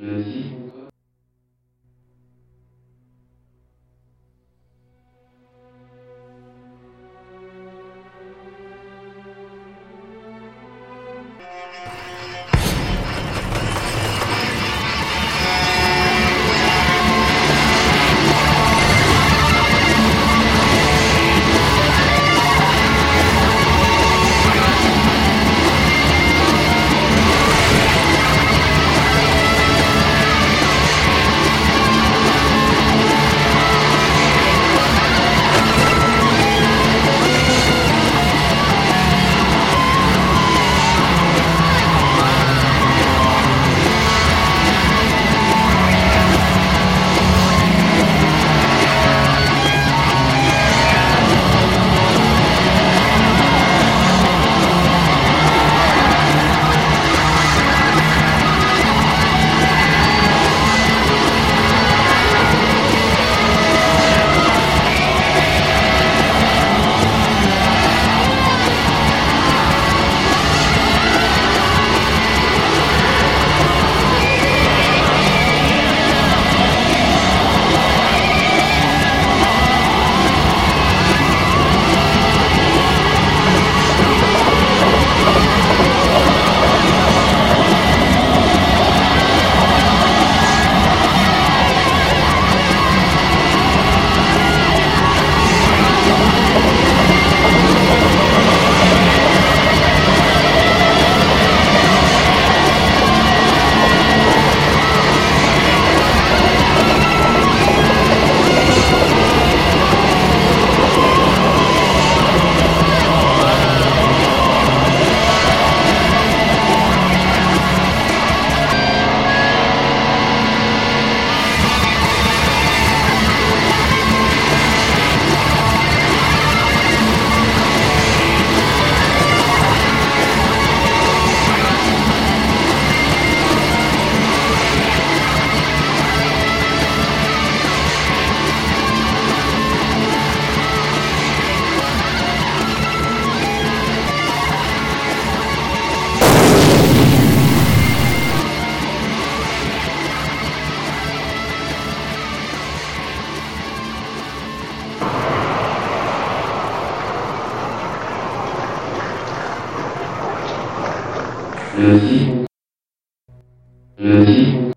Le site Le 6. Le 6.